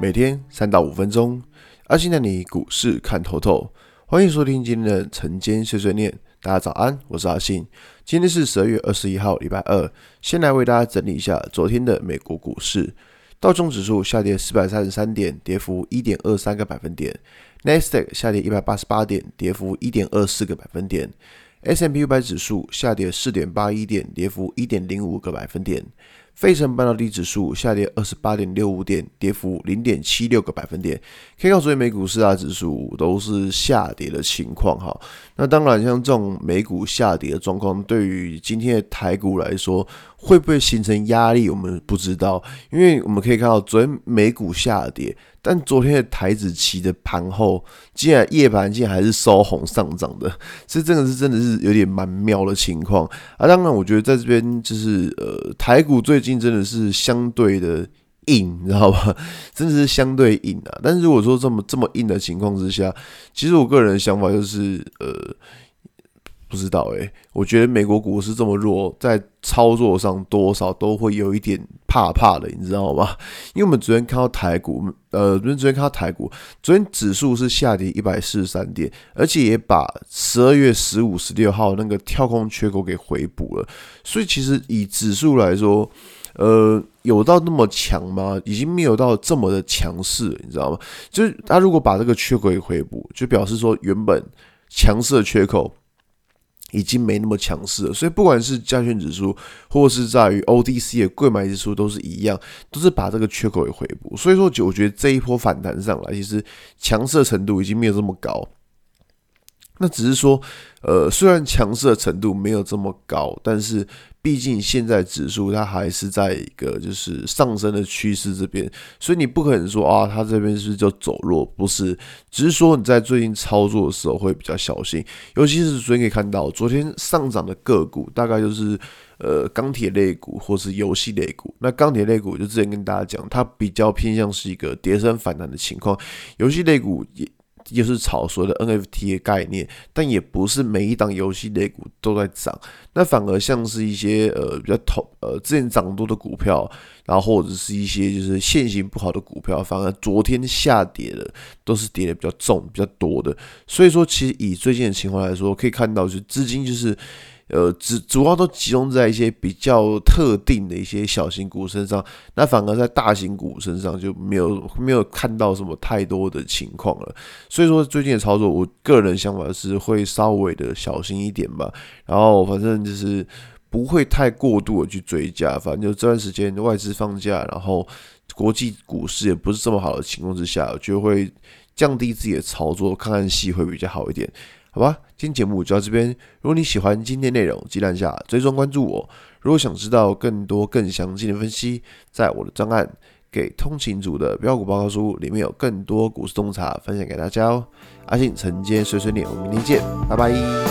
每天三到五分钟，阿信带你股市看透透。欢迎收听今天的晨间碎碎念。大家早安，我是阿信。今天是十二月二十一号，礼拜二。先来为大家整理一下昨天的美国股市。道琼指数下跌四百三十三点，跌幅一点二三个百分点。纳斯达克下跌一百八十八点，跌幅一点二四个百分点。S&P 五百指数下跌四点八一点，跌幅一点零五个百分点。费城半导体指数下跌二十八点六五点，跌幅零点七六个百分点。可以看到，昨天美股四大指数都是下跌的情况哈。那当然，像这种美股下跌的状况，对于今天的台股来说，会不会形成压力，我们不知道。因为我们可以看到，昨天美股下跌，但昨天的台指期的盘后，竟然夜盘竟然还是收红上涨的，这真的是真的是有点蛮妙的情况啊。当然，我觉得在这边就是呃，台股最近。真的是相对的硬，你知道吧？真的是相对硬啊！但是如果说这么这么硬的情况之下，其实我个人的想法就是，呃，不知道诶，我觉得美国股市这么弱，在操作上多少都会有一点怕怕的，你知道吗？因为我们昨天看到台股，呃，昨天昨天看到台股，昨天指数是下跌一百四十三点，而且也把十二月十五、十六号那个跳空缺口给回补了。所以其实以指数来说，呃，有到那么强吗？已经没有到这么的强势，你知道吗？就是他如果把这个缺口给回补，就表示说原本强势的缺口已经没那么强势了。所以不管是加权指数，或是在于 OTC 的柜买指数，都是一样，都是把这个缺口给回补。所以说，我觉得这一波反弹上来，其实强势的程度已经没有这么高。那只是说，呃，虽然强势的程度没有这么高，但是毕竟现在指数它还是在一个就是上升的趋势这边，所以你不可能说啊，它这边是不是就走弱？不是，只是说你在最近操作的时候会比较小心，尤其是昨天可以看到，昨天上涨的个股大概就是呃钢铁类股或是游戏类股。那钢铁类股就之前跟大家讲，它比较偏向是一个跌升反弹的情况，游戏类股也。就是炒所谓的 NFT 的概念，但也不是每一档游戏类股都在涨，那反而像是一些呃比较投呃之前涨多的股票，然后或者是一些就是现行不好的股票，反而昨天下跌的都是跌的比较重、比较多的。所以说，其实以最近的情况来说，可以看到就是资金就是。呃，主主要都集中在一些比较特定的一些小型股身上，那反而在大型股身上就没有没有看到什么太多的情况了。所以说最近的操作，我个人想法是会稍微的小心一点吧。然后反正就是不会太过度的去追加，反正就这段时间外资放假，然后国际股市也不是这么好的情况之下，就会降低自己的操作，看看戏会比较好一点。好吧，今天节目就到这边。如果你喜欢今天内容，记得按下追踪关注我。如果想知道更多更详细的分析，在我的专案《给通勤组的标股报告书》里面有更多股市洞察分享给大家哦。阿信承接碎碎念，我们明天见，拜拜。